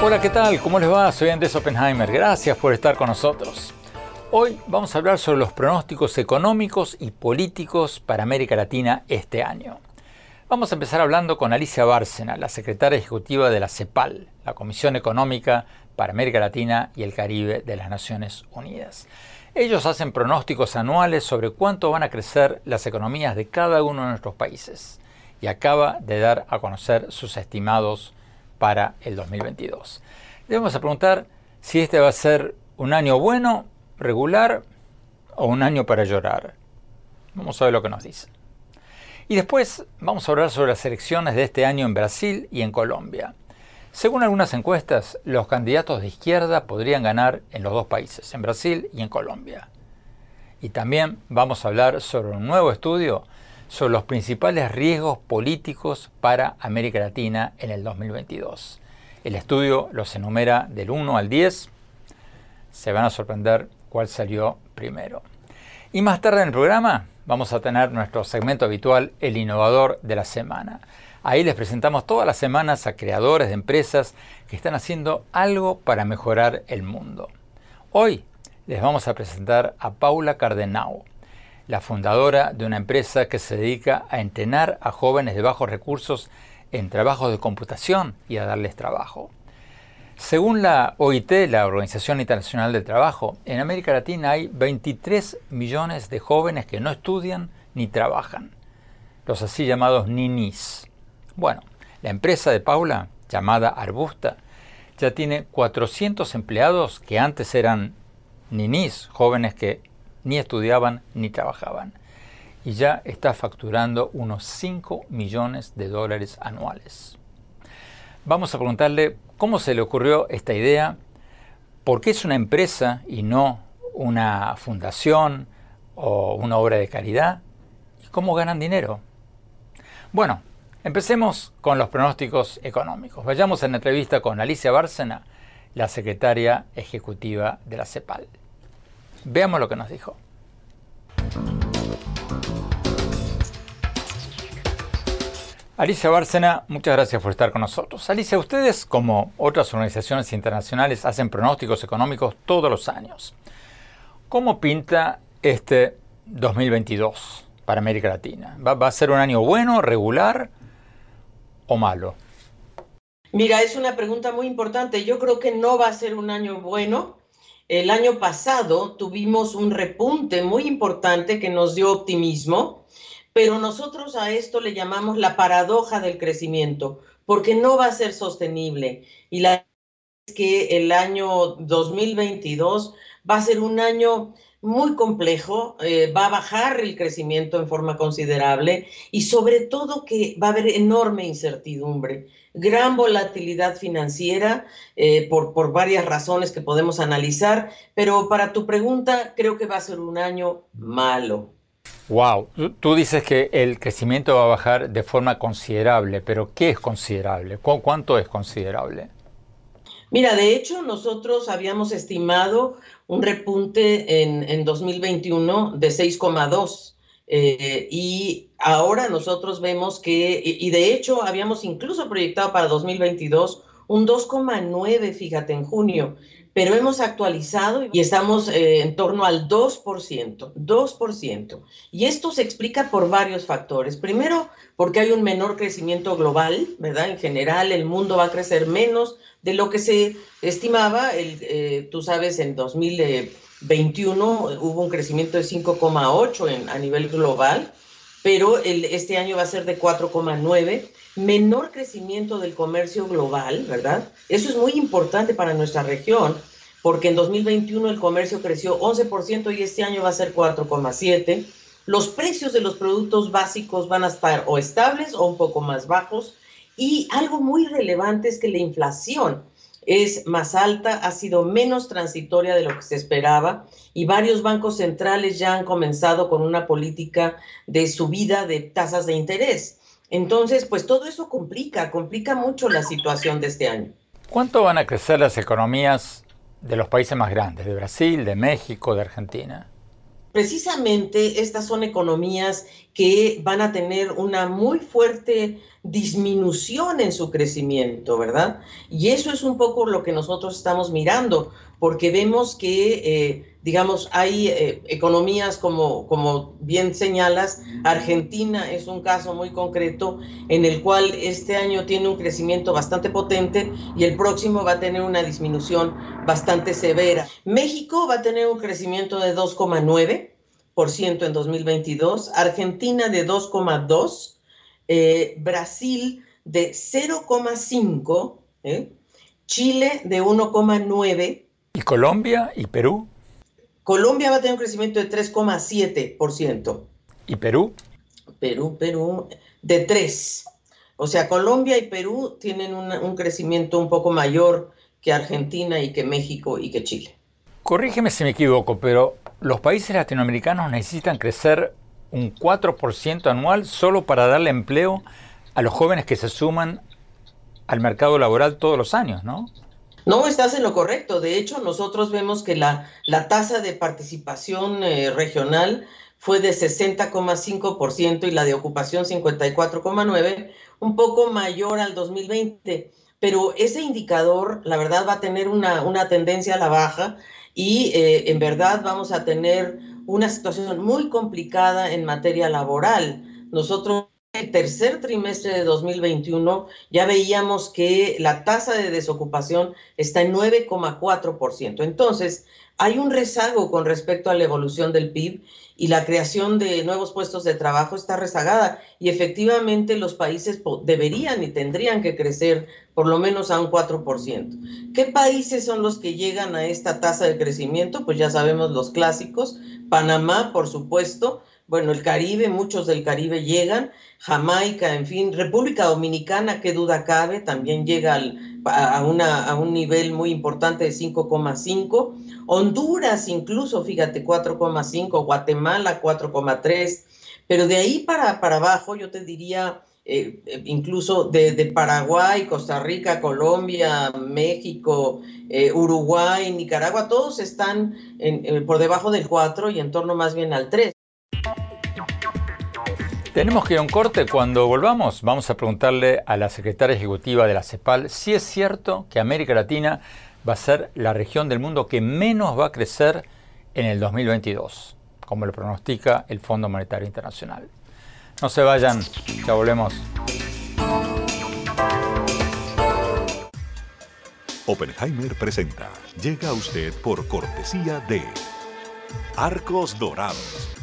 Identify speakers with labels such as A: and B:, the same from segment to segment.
A: Hola, ¿qué tal? ¿Cómo les va? Soy Andrés Oppenheimer. Gracias por estar con nosotros. Hoy vamos a hablar sobre los pronósticos económicos y políticos para América Latina este año. Vamos a empezar hablando con Alicia Bárcena, la secretaria ejecutiva de la CEPAL, la Comisión Económica para América Latina y el Caribe de las Naciones Unidas. Ellos hacen pronósticos anuales sobre cuánto van a crecer las economías de cada uno de nuestros países y acaba de dar a conocer sus estimados para el 2022. Le vamos a preguntar si este va a ser un año bueno, regular o un año para llorar. Vamos a ver lo que nos dice. Y después vamos a hablar sobre las elecciones de este año en Brasil y en Colombia. Según algunas encuestas, los candidatos de izquierda podrían ganar en los dos países, en Brasil y en Colombia. Y también vamos a hablar sobre un nuevo estudio sobre los principales riesgos políticos para América Latina en el 2022. El estudio los enumera del 1 al 10. Se van a sorprender cuál salió primero. Y más tarde en el programa vamos a tener nuestro segmento habitual, El Innovador de la Semana. Ahí les presentamos todas las semanas a creadores de empresas que están haciendo algo para mejorar el mundo. Hoy les vamos a presentar a Paula Cardenau la fundadora de una empresa que se dedica a entrenar a jóvenes de bajos recursos en trabajos de computación y a darles trabajo. Según la OIT, la Organización Internacional del Trabajo, en América Latina hay 23 millones de jóvenes que no estudian ni trabajan, los así llamados ninis. Bueno, la empresa de Paula, llamada Arbusta, ya tiene 400 empleados que antes eran ninis, jóvenes que ni estudiaban ni trabajaban. Y ya está facturando unos 5 millones de dólares anuales. Vamos a preguntarle cómo se le ocurrió esta idea, por qué es una empresa y no una fundación o una obra de caridad, y cómo ganan dinero. Bueno, empecemos con los pronósticos económicos. Vayamos a la entrevista con Alicia Bárcena, la secretaria ejecutiva de la CEPAL. Veamos lo que nos dijo. Alicia Bárcena, muchas gracias por estar con nosotros. Alicia, ustedes, como otras organizaciones internacionales, hacen pronósticos económicos todos los años. ¿Cómo pinta este 2022 para América Latina? ¿Va, va a ser un año bueno, regular o malo?
B: Mira, es una pregunta muy importante. Yo creo que no va a ser un año bueno el año pasado tuvimos un repunte muy importante que nos dio optimismo, pero nosotros a esto le llamamos la paradoja del crecimiento, porque no va a ser sostenible. Y la es que el año 2022 va a ser un año muy complejo, eh, va a bajar el crecimiento en forma considerable y sobre todo que va a haber enorme incertidumbre, gran volatilidad financiera eh, por, por varias razones que podemos analizar, pero para tu pregunta creo que va a ser un año malo.
A: Wow, tú dices que el crecimiento va a bajar de forma considerable, pero ¿qué es considerable? ¿Cuánto es considerable?
B: Mira, de hecho, nosotros habíamos estimado un repunte en, en 2021 de 6,2. Eh, y ahora nosotros vemos que, y, y, de hecho habíamos incluso proyectado para 2022 un 2,9, fíjate, en junio, pero hemos actualizado y estamos eh, en torno al 2%, 2%. Y esto se explica por varios factores. Primero, porque hay un menor crecimiento global, ¿verdad? En general, el mundo va a crecer menos de lo que se estimaba. El, eh, tú sabes, en 2021 hubo un crecimiento de 5,8 a nivel global, pero este año va a ser de 4,9 menor crecimiento del comercio global, ¿verdad? Eso es muy importante para nuestra región, porque en 2021 el comercio creció 11% y este año va a ser 4,7%. Los precios de los productos básicos van a estar o estables o un poco más bajos. Y algo muy relevante es que la inflación es más alta, ha sido menos transitoria de lo que se esperaba y varios bancos centrales ya han comenzado con una política de subida de tasas de interés. Entonces, pues todo eso complica, complica mucho la situación de este año.
A: ¿Cuánto van a crecer las economías de los países más grandes, de Brasil, de México, de Argentina?
B: Precisamente estas son economías que van a tener una muy fuerte disminución en su crecimiento, ¿verdad? Y eso es un poco lo que nosotros estamos mirando, porque vemos que, eh, digamos, hay eh, economías como, como bien señalas, Argentina es un caso muy concreto en el cual este año tiene un crecimiento bastante potente y el próximo va a tener una disminución bastante severa. México va a tener un crecimiento de 2,9% en 2022, Argentina de 2,2%, eh, Brasil de 0,5%, Chile de 1,9%,
A: ¿Y Colombia y Perú?
B: Colombia va a tener un crecimiento de 3,7%.
A: ¿Y Perú?
B: Perú, Perú, de 3. O sea, Colombia y Perú tienen un crecimiento un poco mayor que Argentina y que México y que Chile.
A: Corrígeme si me equivoco, pero los países latinoamericanos necesitan crecer un 4% anual solo para darle empleo a los jóvenes que se suman al mercado laboral todos los años, ¿no?
B: No, estás en lo correcto. De hecho, nosotros vemos que la, la tasa de participación eh, regional fue de 60,5% y la de ocupación 54,9%, un poco mayor al 2020. Pero ese indicador, la verdad, va a tener una, una tendencia a la baja y eh, en verdad vamos a tener una situación muy complicada en materia laboral. Nosotros el tercer trimestre de 2021 ya veíamos que la tasa de desocupación está en 9,4%. Entonces, hay un rezago con respecto a la evolución del PIB y la creación de nuevos puestos de trabajo está rezagada y efectivamente los países deberían y tendrían que crecer por lo menos a un 4%. ¿Qué países son los que llegan a esta tasa de crecimiento? Pues ya sabemos los clásicos, Panamá, por supuesto, bueno, el Caribe, muchos del Caribe llegan, Jamaica, en fin, República Dominicana, qué duda cabe, también llega a, una, un nivel muy importante de 5,5, Honduras incluso, fíjate, 4,5, Guatemala 4,3, pero de ahí para, para abajo yo te diría, eh, eh, incluso de, Paraguay, Costa Rica, Colombia, México, eh, Uruguay, Nicaragua, todos están por debajo del 4 y en torno más bien al 3.
A: Tenemos que ir a un corte. Cuando volvamos, vamos a preguntarle a la secretaria ejecutiva de la CEPAL si es cierto que América Latina va a ser la región del mundo que menos va a crecer en el 2022, como lo pronostica el Fondo Monetario Internacional. No se vayan, ya volvemos.
C: Oppenheimer presenta. Llega a usted por cortesía de Arcos Dorados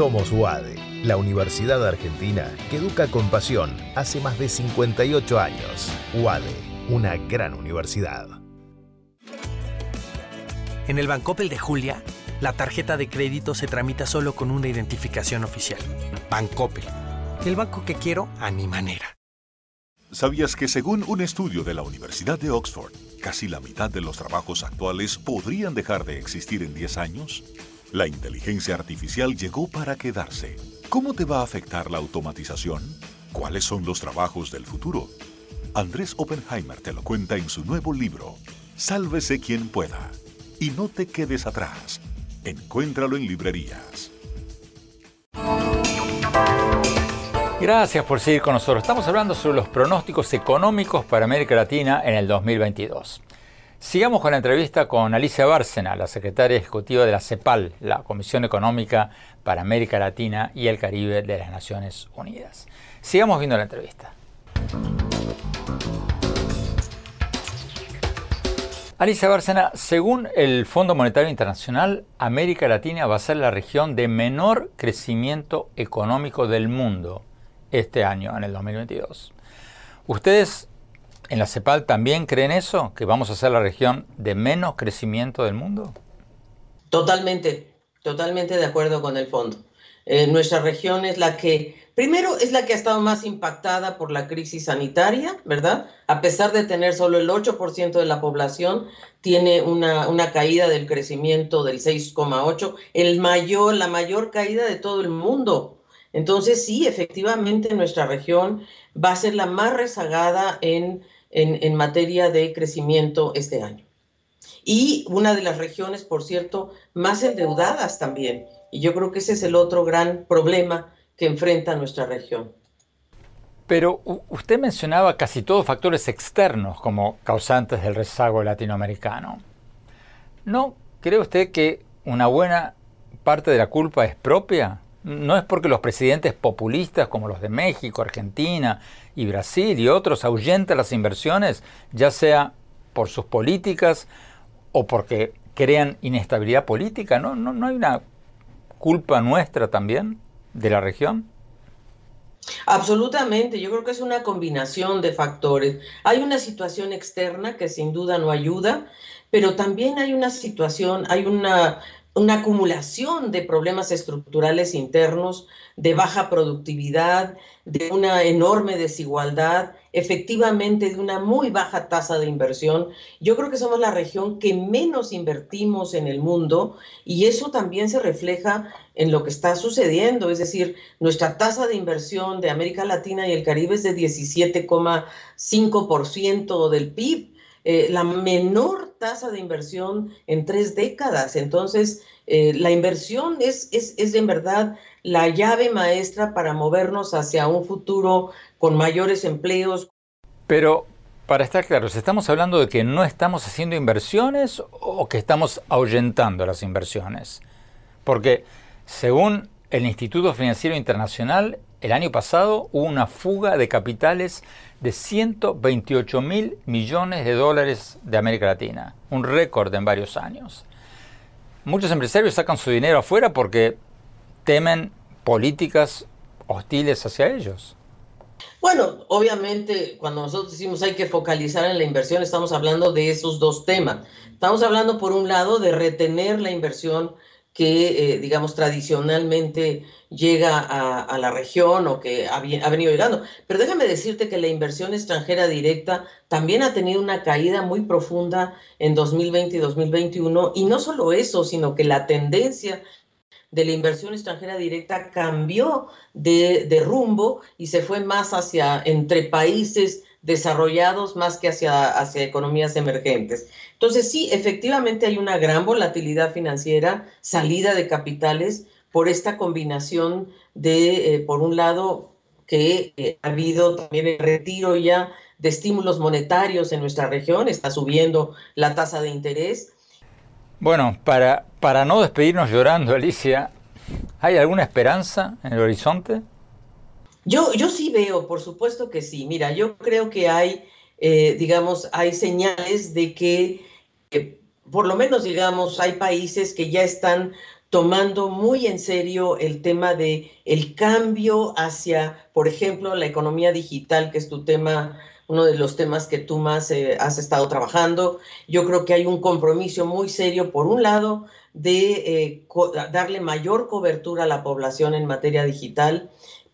C: Somos UADE, la Universidad Argentina que educa con pasión hace más de 58 años. UADE, una gran universidad.
D: En el Bancopel de Julia, la tarjeta de crédito se tramita solo con una identificación oficial. Bancopel, el banco que quiero a mi manera.
C: ¿Sabías que según un estudio de la Universidad de Oxford, casi la mitad de los trabajos actuales podrían dejar de existir en 10 años? La inteligencia artificial llegó para quedarse. ¿Cómo te va a afectar la automatización? ¿Cuáles son los trabajos del futuro? Andrés Oppenheimer te lo cuenta en su nuevo libro, Sálvese quien pueda. Y no te quedes atrás. Encuéntralo en librerías.
A: Gracias por seguir con nosotros. Estamos hablando sobre los pronósticos económicos para América Latina en el 2022. Sigamos con la entrevista con Alicia Bárcena, la secretaria ejecutiva de la CEPAL, la Comisión Económica para América Latina y el Caribe de las Naciones Unidas. Sigamos viendo la entrevista. Alicia Bárcena, según el Fondo Monetario Internacional, América Latina va a ser la región de menor crecimiento económico del mundo este año, en el 2022. ¿Ustedes en la CEPAL también creen eso? ¿Que vamos a ser la región de menos crecimiento del mundo?
B: Totalmente, totalmente de acuerdo con el fondo. Eh, nuestra región es la que, primero, es la que ha estado más impactada por la crisis sanitaria, ¿verdad? A pesar de tener solo el 8% de la población, tiene una, una caída del crecimiento del 6,8%, el mayor, la mayor caída de todo el mundo. Entonces, sí, efectivamente, nuestra región va a ser la más rezagada en, en, materia de crecimiento este año. Y una de las regiones, por cierto, más endeudadas también. Y yo creo que ese es el otro gran problema que enfrenta nuestra región.
A: Pero usted mencionaba casi todos factores externos como causantes del rezago latinoamericano. ¿No cree usted que una buena parte de la culpa es propia? No es porque los presidentes populistas como los de México, Argentina y Brasil y otros ahuyentan las inversiones, ya sea por sus políticas o porque crean inestabilidad política. ¿No, no, no hay una culpa nuestra también de la región?
B: Absolutamente, yo creo que es una combinación de factores. Hay una situación externa que sin duda no ayuda, pero también hay una situación, hay una una acumulación de problemas estructurales internos, de baja productividad, de una enorme desigualdad, efectivamente de una muy baja tasa de inversión. Yo creo que somos la región que menos invertimos en el mundo y eso también se refleja en lo que está sucediendo, es decir, nuestra tasa de inversión de América Latina y el Caribe es de 17,5% del PIB eh, la menor tasa de inversión en tres décadas. Entonces, eh, la inversión es, es, es en verdad la llave maestra para movernos hacia un futuro con mayores empleos.
A: Pero, para estar claros, ¿estamos hablando de que no estamos haciendo inversiones o que estamos ahuyentando las inversiones? Porque, según el Instituto Financiero Internacional, el año pasado hubo una fuga de capitales de 128 mil millones de dólares de América Latina, un récord en varios años. Muchos empresarios sacan su dinero afuera porque temen políticas hostiles hacia ellos.
B: Bueno, obviamente cuando nosotros decimos hay que focalizar en la inversión, estamos hablando de esos dos temas. Estamos hablando por un lado de retener la inversión que, eh, digamos, tradicionalmente llega a, la región o que ha, venido llegando. Pero déjame decirte que la inversión extranjera directa también ha tenido una caída muy profunda en 2020 y 2021. Y no solo eso, sino que la tendencia de la inversión extranjera directa cambió de, de rumbo y se fue más hacia entre países desarrollados más que hacia, hacia economías emergentes. Entonces, sí, efectivamente hay una gran volatilidad financiera, salida de capitales por esta combinación de, eh, por un lado, que eh, ha habido también el retiro ya de estímulos monetarios en nuestra región, está subiendo la tasa de interés.
A: Bueno, para, para no despedirnos llorando, Alicia, ¿hay alguna esperanza en el horizonte?
B: Yo, yo sí veo, por supuesto que sí. Mira, yo creo que hay, eh, digamos, hay señales de que, por lo menos, digamos, hay países que ya están tomando muy en serio el tema de el cambio hacia, por ejemplo, la economía digital, que es tu tema, uno de los temas que tú más eh, has estado trabajando. Yo creo que hay un compromiso muy serio, por un lado, de eh, darle mayor cobertura a la población en materia digital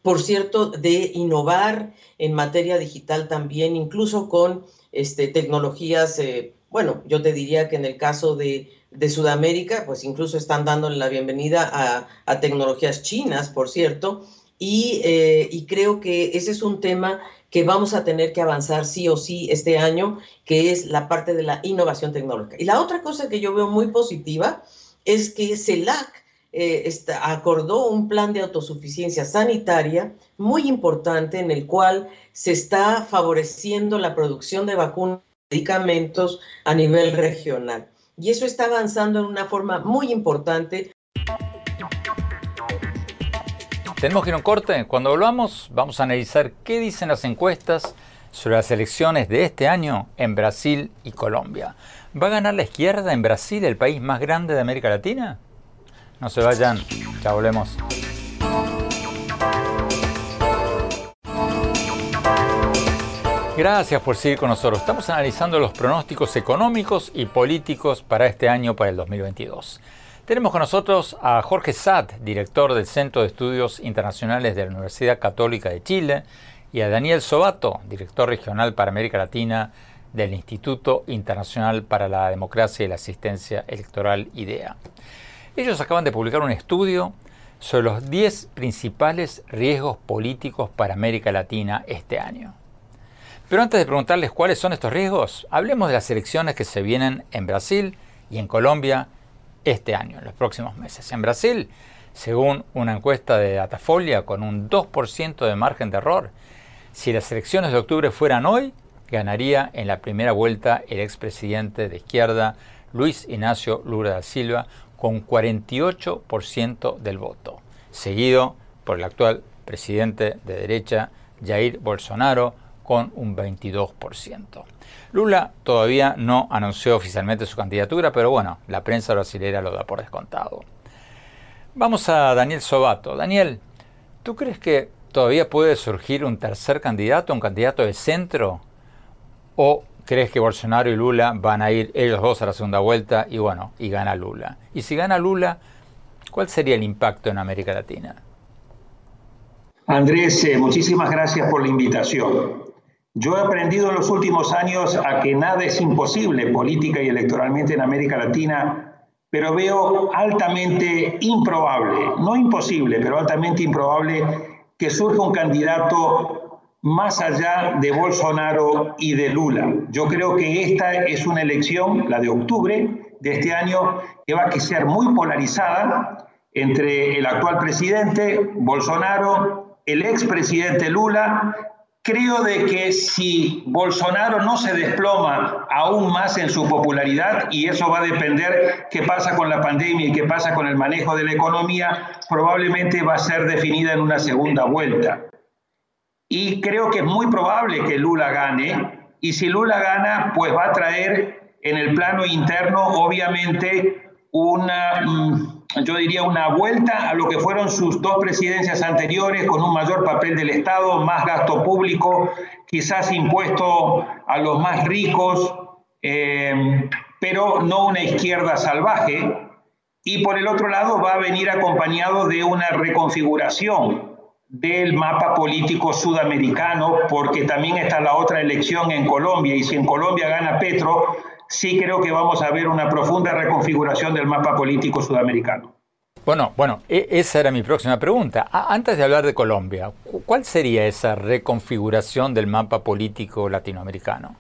B: por cierto, de innovar en materia digital también, incluso con este, tecnologías, eh, bueno, yo te diría que en el caso de, Sudamérica, pues incluso están dándole la bienvenida a, tecnologías chinas, por cierto, y, eh, y, creo que ese es un tema que vamos a tener que avanzar sí o sí este año, que es la parte de la innovación tecnológica. Y la otra cosa que yo veo muy positiva es que CELAC eh, acordó un plan de autosuficiencia sanitaria muy importante en el cual se está favoreciendo la producción de vacunas medicamentos a nivel regional. Y eso está avanzando en una forma muy importante.
A: Tenemos que ir a un corte. Cuando volvamos, vamos a analizar qué dicen las encuestas sobre las elecciones de este año en Brasil y Colombia. ¿Va a ganar la izquierda en Brasil, el país más grande de América Latina? No se vayan, ya volvemos. Gracias por seguir con nosotros. Estamos analizando los pronósticos económicos y políticos para este año, para el 2022. Tenemos con nosotros a Jorge Satt, director del Centro de Estudios Internacionales de la Universidad Católica de Chile, y a Daniel Sobato, director regional para América Latina del Instituto Internacional para la Democracia y la Asistencia Electoral IDEA. Ellos acaban de publicar un estudio sobre los 10 principales riesgos políticos para América Latina este año. Pero antes de preguntarles cuáles son estos riesgos, hablemos de las elecciones que se vienen en Brasil y en Colombia este año, en los próximos meses. En Brasil, según una encuesta de Datafolia con un 2% de margen de error, si las elecciones de octubre fueran hoy, ganaría en la primera vuelta el expresidente de izquierda Luis Ignacio Lula da Silva con 48% del voto, seguido por el actual presidente de derecha Jair Bolsonaro con un 22%. Lula todavía no anunció oficialmente su candidatura, pero bueno, la prensa brasileña lo da por descontado. Vamos a Daniel Sobato. Daniel, ¿tú crees que todavía puede surgir un tercer candidato, un candidato de centro? ¿O crees que Bolsonaro y Lula van a ir ellos dos a la segunda vuelta y bueno, y gana Lula? Y si gana Lula, ¿cuál sería el impacto en América Latina?
E: Andrés, eh, muchísimas gracias por la invitación. Yo he aprendido en los últimos años a que nada es imposible política y electoralmente en América Latina, pero veo altamente improbable, no imposible, pero altamente improbable que surja un candidato más allá de Bolsonaro y de Lula. Yo creo que esta es una elección, la de octubre de este año, que va a ser muy polarizada entre el actual presidente Bolsonaro, el expresidente Lula. Creo de que si Bolsonaro no se desploma aún más en su popularidad, y eso va a depender qué pasa con la pandemia y qué pasa con el manejo de la economía, probablemente va a ser definida en una segunda vuelta. Y creo que es muy probable que Lula gane. Y si Lula gana, pues va a traer en el plano interno, obviamente, una, mm, yo diría, una vuelta a lo que fueron sus dos presidencias anteriores, con un mayor papel del Estado, más gasto público, quizás impuesto a los más ricos, eh, pero no una izquierda salvaje. Y por el otro lado va a venir acompañado de una reconfiguración del mapa político sudamericano, porque también está la otra elección en Colombia, y si en Colombia gana Petro, sí creo que vamos a ver una profunda reconfiguración del mapa político sudamericano.
A: Bueno, bueno, e, esa era mi próxima pregunta. Antes de hablar de Colombia, ¿cuál sería esa reconfiguración del mapa político latinoamericano?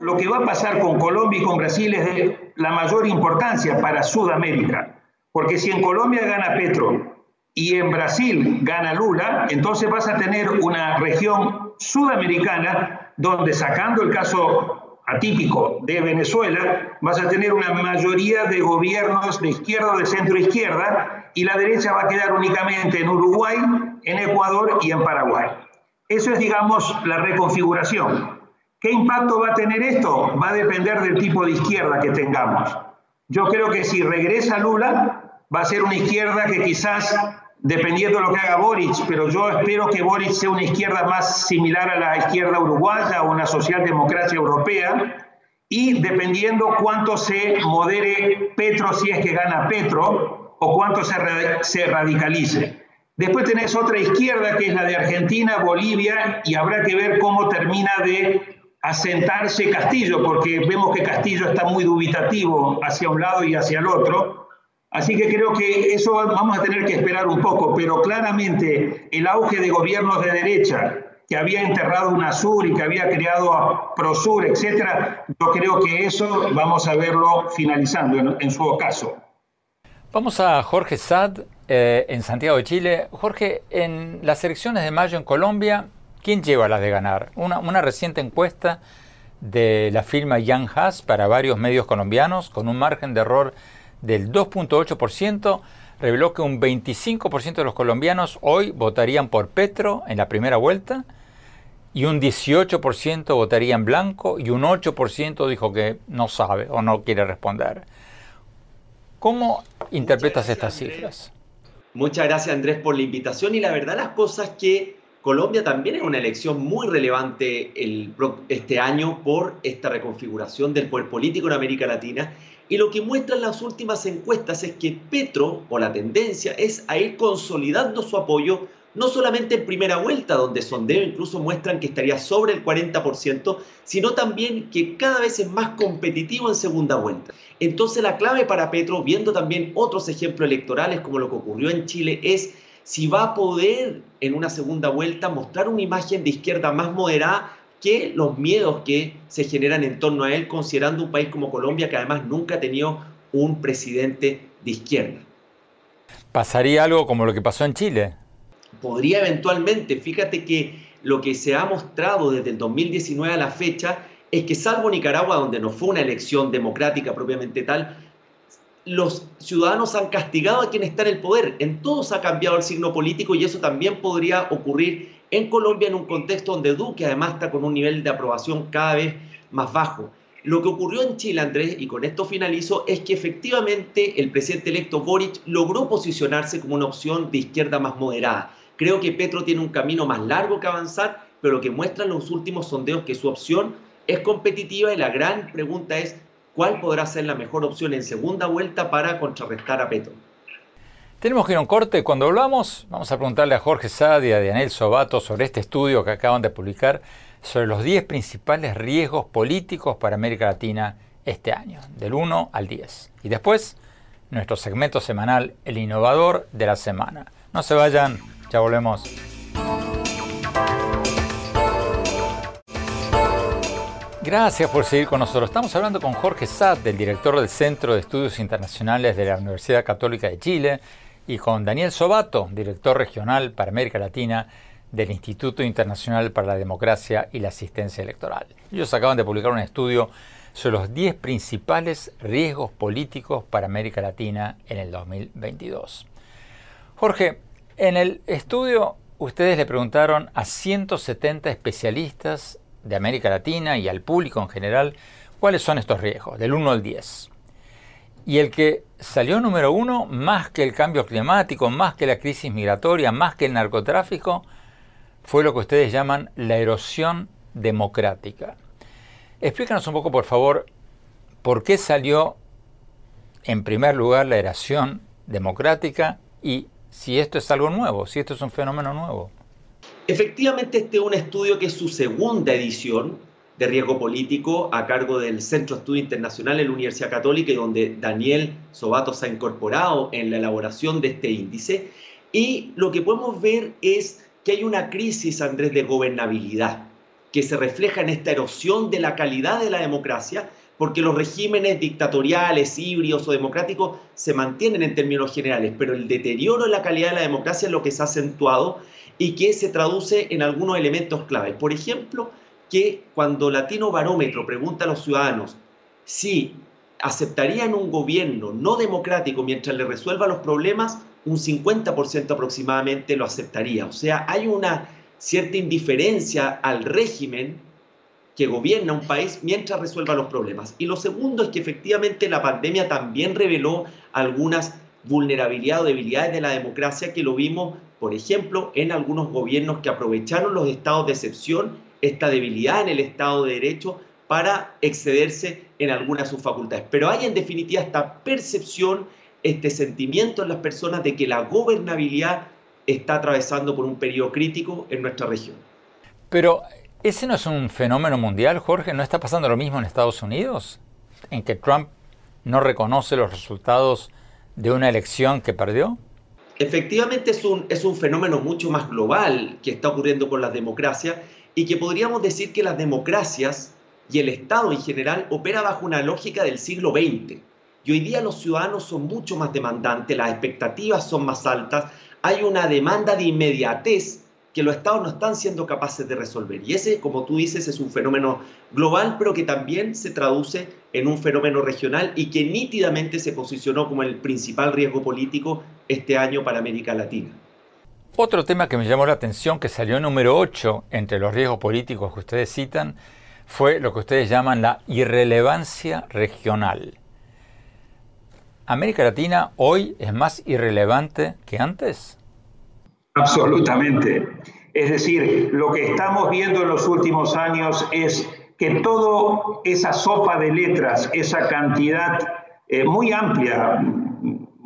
E: Lo que va a pasar con Colombia y con Brasil es de la mayor importancia para Sudamérica, porque si en Colombia gana Petro y en Brasil gana Lula, entonces vas a tener una región sudamericana donde sacando el caso atípico de Venezuela, vas a tener una mayoría de gobiernos de izquierda o de centro izquierda y la derecha va a quedar únicamente en Uruguay, en Ecuador y en Paraguay. Eso es, digamos, la reconfiguración. ¿Qué impacto va a tener esto? Va a depender del tipo de izquierda que tengamos. Yo creo que si regresa Lula, va a ser una izquierda que quizás dependiendo de lo que haga Boric, pero yo espero que Boric sea una izquierda más similar a la izquierda uruguaya o una socialdemocracia europea, y dependiendo cuánto se modere Petro si es que gana Petro, o cuánto se, radicalice. Después tenés otra izquierda que es la de Argentina, Bolivia, y habrá que ver cómo termina de asentarse Castillo, porque vemos que Castillo está muy dubitativo hacia un lado y hacia el otro, Así que creo que eso vamos a tener que esperar un poco, pero claramente el auge de gobiernos de derecha que había enterrado UNASUR y que había creado a PROSUR, etcétera, yo creo que eso vamos a verlo finalizando en, su caso.
A: Vamos a Jorge Sad eh, en Santiago de Chile. Jorge, en las elecciones de mayo en Colombia, ¿quién lleva las de ganar? Una, una reciente encuesta de la firma Young Haas para varios medios colombianos, con un margen de error del 2.8%, reveló que un 25% de los colombianos hoy votarían por Petro en la primera vuelta y un 18% votaría en blanco y un 8% dijo que no sabe o no quiere responder. ¿Cómo interpretas estas cifras?
F: Muchas gracias Andrés por la invitación y la verdad las cosas que Colombia también es una elección muy relevante el, este año por esta reconfiguración del poder político en América Latina y lo que muestran las últimas encuestas es que Petro, o la tendencia, es a ir consolidando su apoyo no solamente en primera vuelta, donde sondeos incluso muestran que estaría sobre el 40%, sino también que cada vez es más competitivo en segunda vuelta. Entonces la clave para Petro, viendo también otros ejemplos electorales como lo que ocurrió en Chile, es si va a poder en una segunda vuelta mostrar una imagen de izquierda más moderada que los miedos que se generan en torno a él, considerando un país como Colombia que además nunca ha tenido un presidente de izquierda.
A: ¿Pasaría algo como lo que pasó en Chile?
F: podría eventualmente, fíjate que lo que se ha mostrado desde el 2019 a la fecha es que salvo Nicaragua, donde no fue una elección democrática propiamente tal, los ciudadanos han castigado a quien está en el poder. En todos ha cambiado el signo político y eso también podría ocurrir en Colombia en un contexto donde Duque además está con un nivel de aprobación cada vez más bajo. Lo que ocurrió en Chile, Andrés, y con esto finalizo, es que efectivamente el presidente electo Boric logró posicionarse como una opción de izquierda más moderada. Creo que Petro tiene un camino más largo que avanzar, pero lo que muestran los últimos sondeos que su opción es competitiva y la gran pregunta es cuál podrá ser la mejor opción en segunda vuelta para contrarrestar a Petro.
A: Tenemos que ir a un corte. Cuando hablamos, vamos a preguntarle a Jorge Sadi y a Daniel Sobato sobre este estudio que acaban de publicar sobre los 10 principales riesgos políticos para América Latina este año, del 1 al 10. Y después, nuestro segmento semanal, El Innovador de la Semana. No se vayan, ya volvemos. Gracias por seguir con nosotros. Estamos hablando con Jorge Sad, del director del Centro de Estudios Internacionales de la Universidad Católica de Chile, y con Daniel Sobato, director regional para América Latina del Instituto Internacional para la Democracia y la Asistencia Electoral. Ellos acaban de publicar un estudio sobre los 10 principales riesgos políticos para América Latina en el 2022. Jorge, en el estudio ustedes le preguntaron a 170 especialistas de América Latina y al público en general cuáles son estos riesgos, del 1 al 10. Y el que salió número uno, más que el cambio climático, más que la crisis migratoria, más que el narcotráfico, fue lo que ustedes llaman la erosión democrática. Explícanos un poco, por favor, por qué salió en primer lugar la erosión democrática y si esto es algo nuevo, si esto es un fenómeno nuevo.
F: Efectivamente, este es un estudio que es su segunda edición de riesgo político a cargo del Centro de Estudio Internacional de la Universidad Católica donde Daniel Sobato se ha incorporado en la elaboración de este índice. Y lo que podemos ver es que hay una crisis, Andrés, de gobernabilidad que se refleja en esta erosión de la calidad de la democracia porque los regímenes dictatoriales, híbridos o democráticos se mantienen en términos generales, pero el deterioro en la calidad de la democracia es lo que se ha acentuado y que se traduce en algunos elementos claves. Por ejemplo, que cuando Latino Barómetro pregunta a los ciudadanos si aceptarían un gobierno no democrático mientras le resuelva los problemas, un 50% aproximadamente lo aceptaría. O sea, hay una cierta indiferencia al régimen que gobierna un país mientras resuelva los problemas. Y lo segundo es que efectivamente la pandemia también reveló algunas vulnerabilidades o debilidades de la democracia que lo vimos, por ejemplo, en algunos gobiernos que aprovecharon los estados de excepción, esta debilidad en el Estado de Derecho, para excederse en algunas de sus facultades. Pero hay en definitiva esta percepción, este sentimiento en las personas de que la gobernabilidad está atravesando por un periodo crítico en nuestra región.
A: Pero ¿Ese no es un fenómeno mundial, Jorge? ¿No está pasando lo mismo en Estados Unidos? ¿En que Trump no reconoce los resultados de una elección que perdió?
F: Efectivamente es un, es un fenómeno mucho más global que está ocurriendo con las democracias y que podríamos decir que las democracias y el Estado en general opera bajo una lógica del siglo XX. Y hoy día los ciudadanos son mucho más demandantes, las expectativas son más altas, hay una demanda de inmediatez que los estados no están siendo capaces de resolver. Y ese, como tú dices, es un fenómeno global, pero que también se traduce en un fenómeno regional y que nítidamente se posicionó como el principal riesgo político este año para América Latina.
A: Otro tema que me llamó la atención, que salió número 8 entre los riesgos políticos que ustedes citan, fue lo que ustedes llaman la irrelevancia regional. ¿América Latina hoy es más irrelevante que antes?
E: Absolutamente. Es decir, lo que estamos viendo en los últimos años es que toda esa sopa de letras, esa cantidad eh, muy amplia,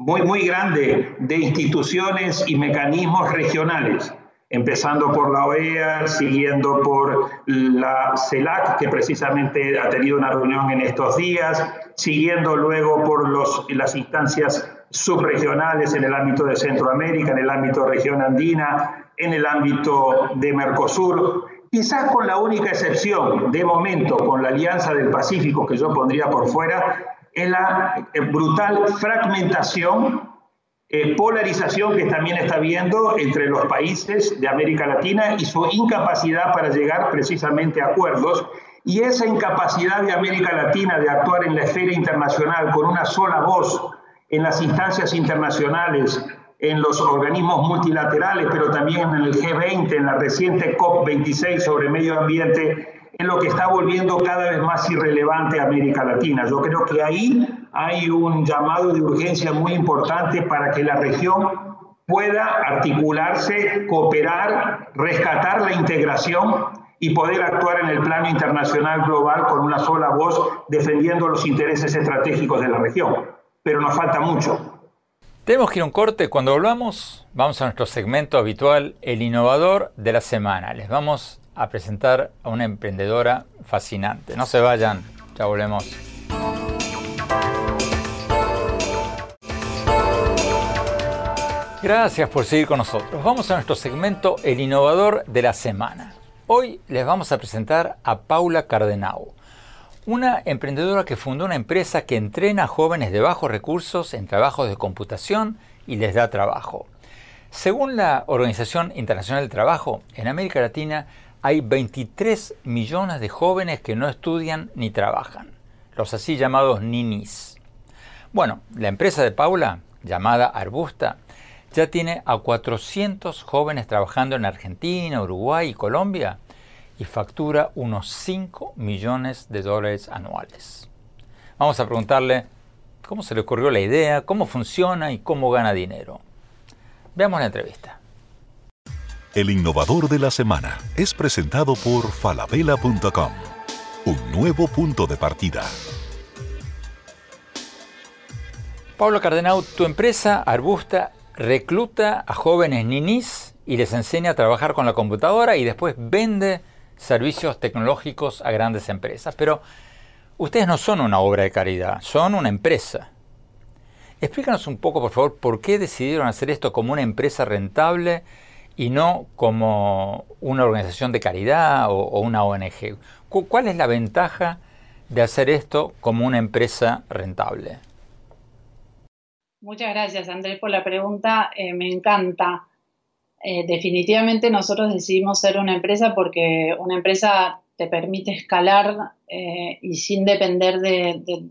E: muy, muy grande de instituciones y mecanismos regionales, empezando por la OEA, siguiendo por la CELAC, que precisamente ha tenido una reunión en estos días, siguiendo luego por los, las instancias subregionales en el ámbito de Centroamérica, en el ámbito de región andina, en el ámbito de Mercosur, quizás con la única excepción, de momento, con la Alianza del Pacífico que yo pondría por fuera, es la eh, brutal fragmentación, eh, polarización que también está viendo entre los países de América Latina y su incapacidad para llegar precisamente a acuerdos. Y esa incapacidad de América Latina de actuar en la esfera internacional con una sola voz en las instancias internacionales, en los organismos multilaterales, pero también en el G20, en la reciente COP26 sobre medio ambiente, es lo que está volviendo cada vez más irrelevante América Latina. Yo creo que ahí hay un llamado de urgencia muy importante para que la región pueda articularse, cooperar, rescatar la integración y poder actuar en el plano internacional global con una sola voz defendiendo los intereses estratégicos de la región pero nos falta mucho.
A: Tenemos que ir a un corte. Cuando volvamos, vamos a nuestro segmento habitual, el innovador de la semana. Les vamos a presentar a una emprendedora fascinante. No se vayan, ya volvemos. Gracias por seguir con nosotros. Vamos a nuestro segmento El innovador de la semana. Hoy les vamos a presentar a Paula Cardenau una emprendedora que fundó una empresa que entrena a jóvenes de bajos recursos en trabajos de computación y les da trabajo. Según la Organización Internacional del Trabajo, en América Latina hay 23 millones de jóvenes que no estudian ni trabajan, los así llamados ninis. Bueno, la empresa de Paula, llamada Arbusta, ya tiene a 400 jóvenes trabajando en Argentina, Uruguay y Colombia y factura unos 5 millones de dólares anuales. Vamos a preguntarle cómo se le ocurrió la idea, cómo funciona y cómo gana dinero. Veamos la entrevista.
C: El innovador de la semana es presentado por falabella.com, un nuevo punto de partida.
A: Pablo Cardenau, tu empresa Arbusta recluta a jóvenes ninis y les enseña a trabajar con la computadora y después vende servicios tecnológicos a grandes empresas. Pero ustedes no son una obra de caridad, son una empresa. Explícanos un poco, por favor, por qué decidieron hacer esto como una empresa rentable y no como una organización de caridad o, una ONG. ¿Cuál es la ventaja de hacer esto como una empresa rentable?
G: Muchas gracias, Andrés, por la pregunta. Eh, me encanta. Eh, definitivamente nosotros decidimos ser una empresa porque una empresa te permite escalar eh, y sin depender de,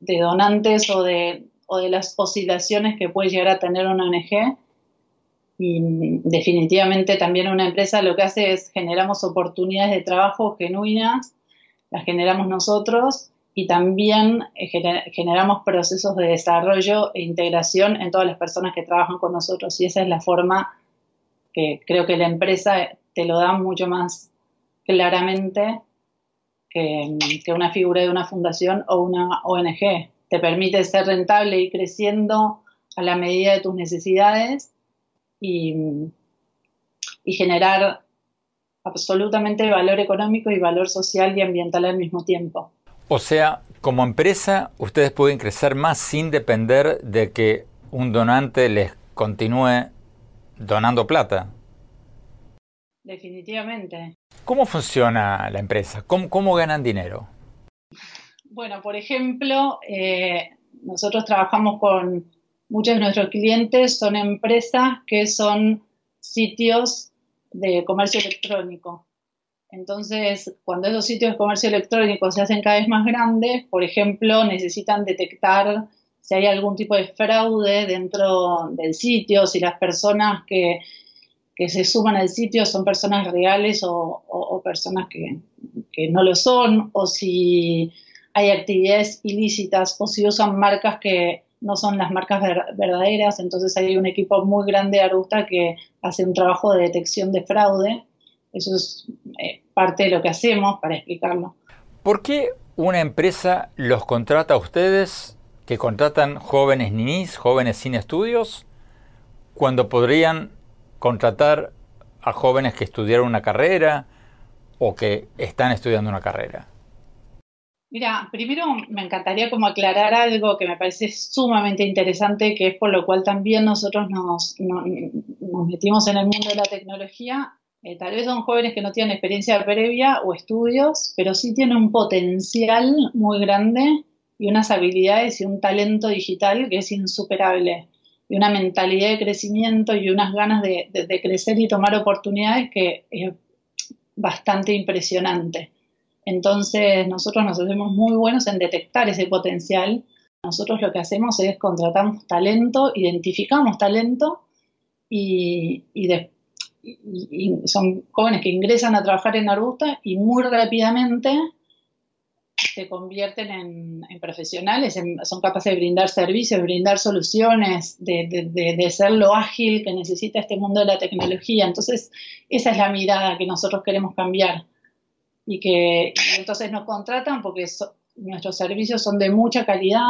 G: donantes o de, o de, las oscilaciones que puede llegar a tener una ONG. Y definitivamente también una empresa lo que hace es generamos oportunidades de trabajo genuinas, las generamos nosotros y también eh, generamos procesos de desarrollo e integración en todas las personas que trabajan con nosotros y esa es la forma que creo que la empresa te lo da mucho más claramente que, una figura de una fundación o una ONG. Te permite ser rentable y creciendo a la medida de tus necesidades y, y generar absolutamente valor económico y valor social y ambiental al mismo tiempo.
A: O sea, como empresa, ustedes pueden crecer más sin depender de que un donante les continúe donando plata.
G: Definitivamente.
A: ¿Cómo funciona la empresa? ¿Cómo, ganan dinero?
G: Bueno, por ejemplo, eh, nosotros trabajamos con muchos de nuestros clientes, son empresas que son sitios de comercio electrónico. Entonces, cuando esos sitios de comercio electrónico se hacen cada vez más grandes, por ejemplo, necesitan detectar si hay algún tipo de fraude dentro del sitio, si las personas que, se suman al sitio son personas reales o, personas que, que, no lo son, o si hay actividades ilícitas o si usan marcas que no son las marcas verdaderas. Entonces hay un equipo muy grande de Arusta que hace un trabajo de detección de fraude. Eso es eh, parte de lo que hacemos para explicarlo.
A: ¿Por qué una empresa los contrata a ustedes que contratan jóvenes ninis, jóvenes sin estudios, cuando podrían contratar a jóvenes que estudiaron una carrera o que están estudiando una carrera?
G: Mira, primero me encantaría como aclarar algo que me parece sumamente interesante, que es por lo cual también nosotros nos, metimos en el mundo de la tecnología. Eh, tal vez son jóvenes que no tienen experiencia previa o estudios, pero sí tienen un potencial muy grande y unas habilidades y un talento digital que es insuperable y una mentalidad de crecimiento y unas ganas de, crecer y tomar oportunidades que es bastante impresionante. Entonces nosotros nos hacemos muy buenos en detectar ese potencial. Nosotros lo que hacemos es contratamos talento, identificamos talento y, y son jóvenes que ingresan a trabajar en Arbusta y muy rápidamente se convierten en, profesionales, son capaces de brindar servicios, de brindar soluciones, de, ser lo ágil que necesita este mundo de la tecnología. Entonces, esa es la mirada que nosotros queremos cambiar. Y que entonces nos contratan porque nuestros servicios son de mucha calidad,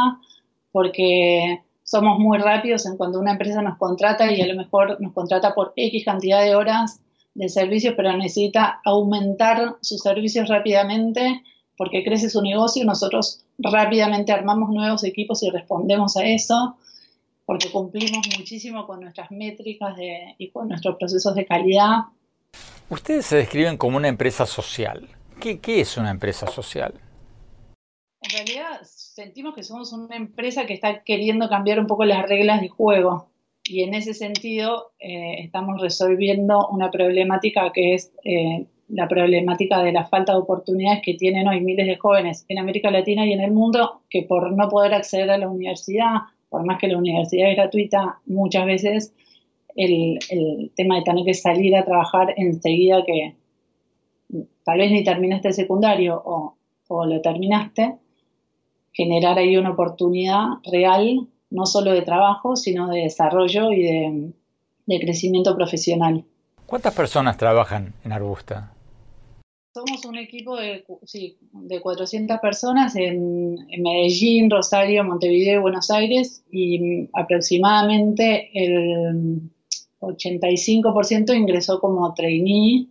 G: porque somos muy rápidos en cuando una empresa nos contrata y a lo mejor nos contrata por X cantidad de horas de servicios, pero necesita aumentar sus servicios rápidamente porque crece su negocio, nosotros rápidamente armamos nuevos equipos y respondemos a eso, porque cumplimos muchísimo con nuestras métricas y con nuestros procesos de calidad.
A: Ustedes se describen como una empresa social. ¿Qué, ¿Qué, es una empresa social?
G: En realidad sentimos que somos una empresa que está queriendo cambiar un poco las reglas de juego y en ese sentido eh, estamos resolviendo una problemática que es eh, la problemática de la falta de oportunidades que tienen hoy miles de jóvenes en América Latina y en el mundo que por no poder acceder a la universidad, por más que la universidad es gratuita, muchas veces el, tema de tener que salir a trabajar enseguida que tal vez ni terminaste el secundario o, lo terminaste, generar ahí una oportunidad real, no solo de trabajo, sino de desarrollo y de, de crecimiento profesional.
A: ¿Cuántas personas trabajan en Arbusta?
G: Somos un equipo de, sí, de 400 personas en, Medellín, Rosario, Montevideo y Buenos Aires y aproximadamente el 85% ingresó como trainee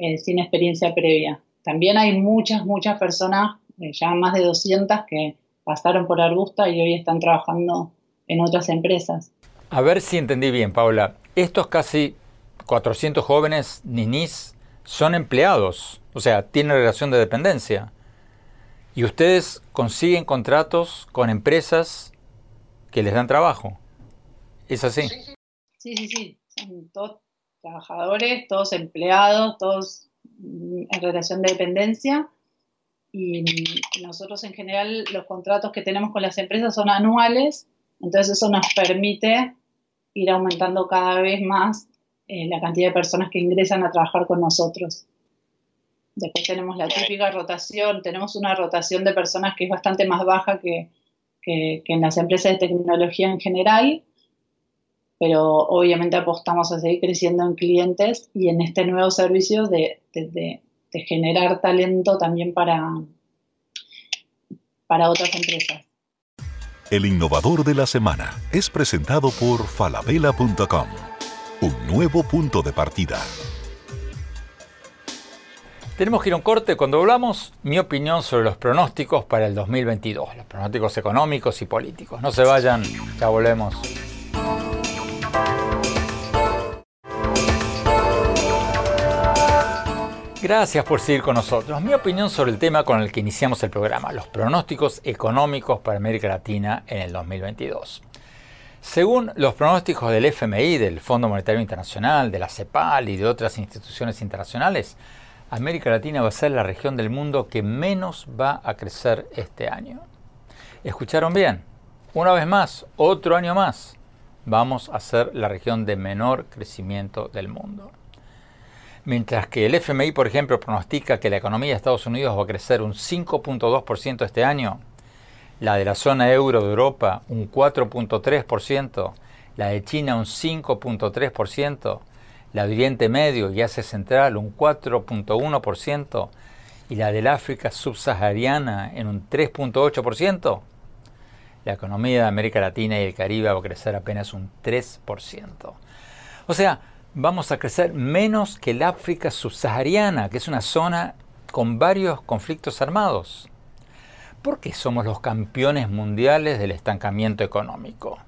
G: eh, sin experiencia previa. También hay muchas, muchas personas, eh, ya más de 200, que pasaron por Arbusta y hoy están trabajando en otras empresas.
A: A ver si entendí bien, Paula. Estos casi 400 jóvenes ninis son empleados, o sea, tienen relación de dependencia. Y ustedes consiguen contratos con empresas que les dan trabajo. ¿Es así?
G: Sí, sí, sí. Son todos trabajadores, todos empleados, todos en relación de dependencia. Y nosotros en general los contratos que tenemos con las empresas son anuales, entonces eso nos permite ir aumentando cada vez más eh, la cantidad de personas que ingresan a trabajar con nosotros. Después tenemos la típica rotación, tenemos una rotación de personas que es bastante más baja que, en las empresas de tecnología en general, pero obviamente apostamos a seguir creciendo en clientes y en este nuevo servicio de, generar talento también para, para otras empresas.
C: El innovador de la semana es presentado por falabella.com un nuevo punto de partida.
A: Tenemos que ir a un corte cuando hablamos mi opinión sobre los pronósticos para el 2022, los pronósticos económicos y políticos. No se vayan, ya volvemos. Gracias por seguir con nosotros. Mi opinión sobre el tema con el que iniciamos el programa, los pronósticos económicos para América Latina en el 2022. Según los pronósticos del FMI, del Fondo Monetario Internacional, de la CEPAL y de otras instituciones internacionales, América Latina va a ser la región del mundo que menos va a crecer este año. ¿Escucharon bien? Una vez más, otro año más, vamos a ser la región de menor crecimiento del mundo. Mientras que el FMI, por ejemplo, pronostica que la economía de Estados Unidos va a crecer un 5.2% este año, la de la zona euro de Europa un 4.3%, la de China un 5.3%, la de Oriente Medio y Asia Central un 4.1% y la del África subsahariana en un 3.8%, la economía de América Latina y el Caribe va a crecer apenas un 3%. O sea, vamos a crecer menos que el África subsahariana, que es una zona con varios conflictos armados. ¿Por qué somos los campeones mundiales del estancamiento económico?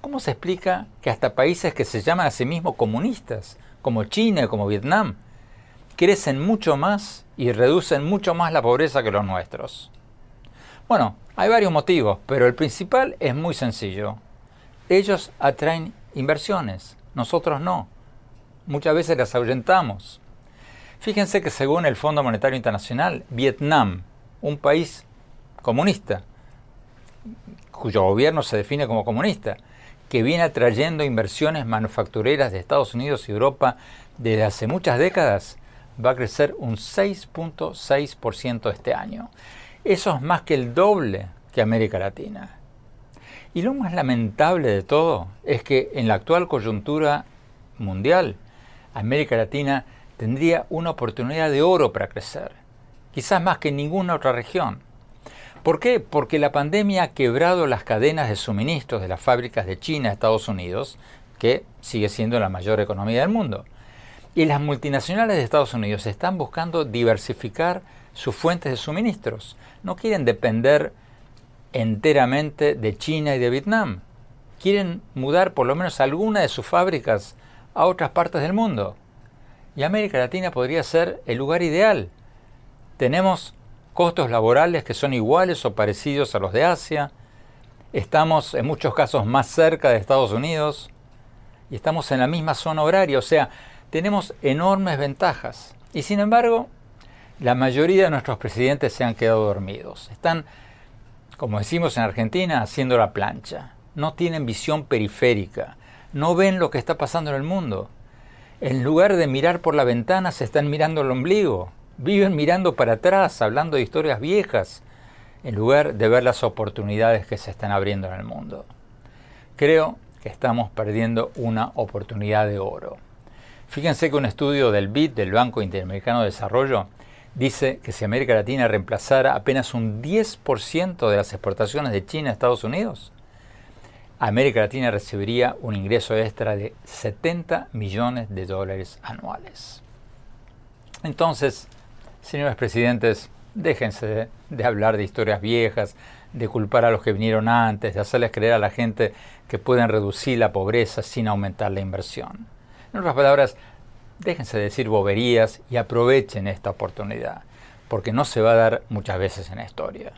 A: ¿Cómo se explica que hasta países que se llaman a sí mismos comunistas, como China como Vietnam, crecen mucho más y reducen mucho más la pobreza que los nuestros? Bueno, hay varios motivos, pero el principal es muy sencillo. Ellos atraen inversiones, nosotros no muchas veces las ahuyentamos. Fíjense que según el Fondo Monetario Internacional, Vietnam, un país comunista, cuyo gobierno se define como comunista, que viene atrayendo inversiones manufactureras de Estados Unidos y Europa desde hace muchas décadas, va a crecer un 6.6% este año. Eso es más que el doble que América Latina. Y lo más lamentable de todo es que en la actual coyuntura mundial, América Latina tendría una oportunidad de oro para crecer, quizás más que ninguna otra región. ¿Por qué? Porque la pandemia ha quebrado las cadenas de suministros de las fábricas de China a Estados Unidos, que sigue siendo la mayor economía del mundo. Y las multinacionales de Estados Unidos están buscando diversificar sus fuentes de suministros. No quieren depender enteramente de China y de Vietnam. Quieren mudar por lo menos alguna de sus fábricas a otras partes del mundo. Y América Latina podría ser el lugar ideal. Tenemos costos laborales que son iguales o parecidos a los de Asia. Estamos en muchos casos más cerca de Estados Unidos y estamos en la misma zona horaria, o sea, tenemos enormes ventajas. Y sin embargo, la mayoría de nuestros presidentes se han quedado dormidos. Están, como decimos en Argentina, haciendo la plancha. No tienen visión periférica no ven lo que está pasando en el mundo. En lugar de mirar por la ventana, se están mirando el ombligo. Viven mirando para atrás, hablando de historias viejas, en lugar de ver las oportunidades que se están abriendo en el mundo. Creo que estamos perdiendo una oportunidad de oro. Fíjense que un estudio del BID, del Banco Interamericano de Desarrollo, dice que si América Latina reemplazara apenas un 10% de las exportaciones de China a Estados Unidos, América Latina recibiría un ingreso extra de 70 millones de dólares anuales. Entonces, señores presidentes, déjense de, hablar de historias viejas, de culpar a los que vinieron antes, de hacerles creer a la gente que pueden reducir la pobreza sin aumentar la inversión. En otras palabras, déjense de decir boberías y aprovechen esta oportunidad, porque no se va a dar muchas veces en la historia.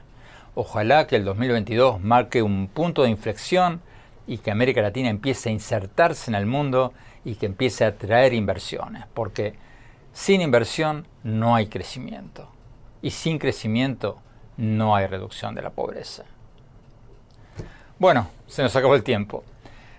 A: Ojalá que el 2022 marque un punto de inflexión y que América Latina empiece a insertarse en el mundo y que empiece a atraer inversiones, porque sin inversión no hay crecimiento y sin crecimiento no hay reducción de la pobreza. Bueno, se nos acabó el tiempo.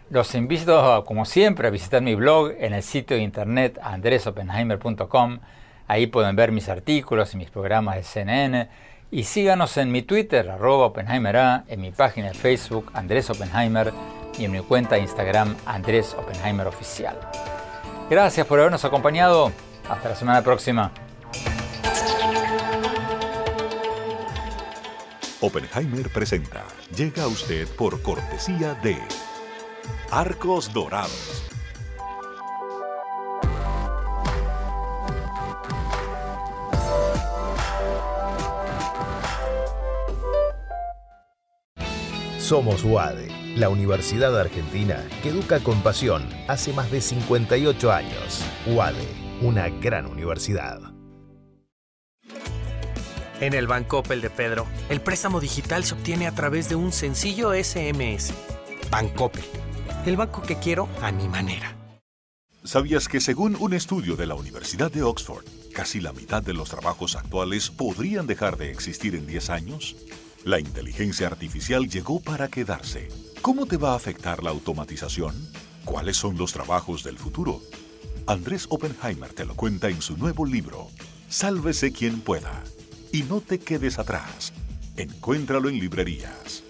A: Los invito, como siempre, a visitar mi blog en el sitio de internet andresopenheimer.com. Ahí pueden ver mis artículos y mis programas de CNN y síganos en mi Twitter, arroba Oppenheimer en mi página de Facebook, Andrés Oppenheimer, y en mi cuenta de Instagram, Andrés Oppenheimer Oficial. Gracias por habernos acompañado. Hasta la semana próxima.
C: Oppenheimer presenta. Llega a usted por cortesía de Arcos Dorados
H: Somos UADE, la Universidad Argentina que educa con pasión hace más de 58 años. UADE, una gran universidad.
D: En el Bancoppel de Pedro, el préstamo digital se obtiene a través de un sencillo SMS. Bancoppel, el banco que quiero a mi manera.
C: ¿Sabías que según un estudio de la Universidad de Oxford, casi la mitad de los trabajos actuales podrían dejar de existir en 10 años? La inteligencia artificial llegó para quedarse. ¿Cómo te va a afectar la automatización? ¿Cuáles son los trabajos del futuro? Andrés Oppenheimer te lo cuenta en su nuevo libro, Sálvese quien pueda. Y no te quedes atrás. Encuéntralo en librerías.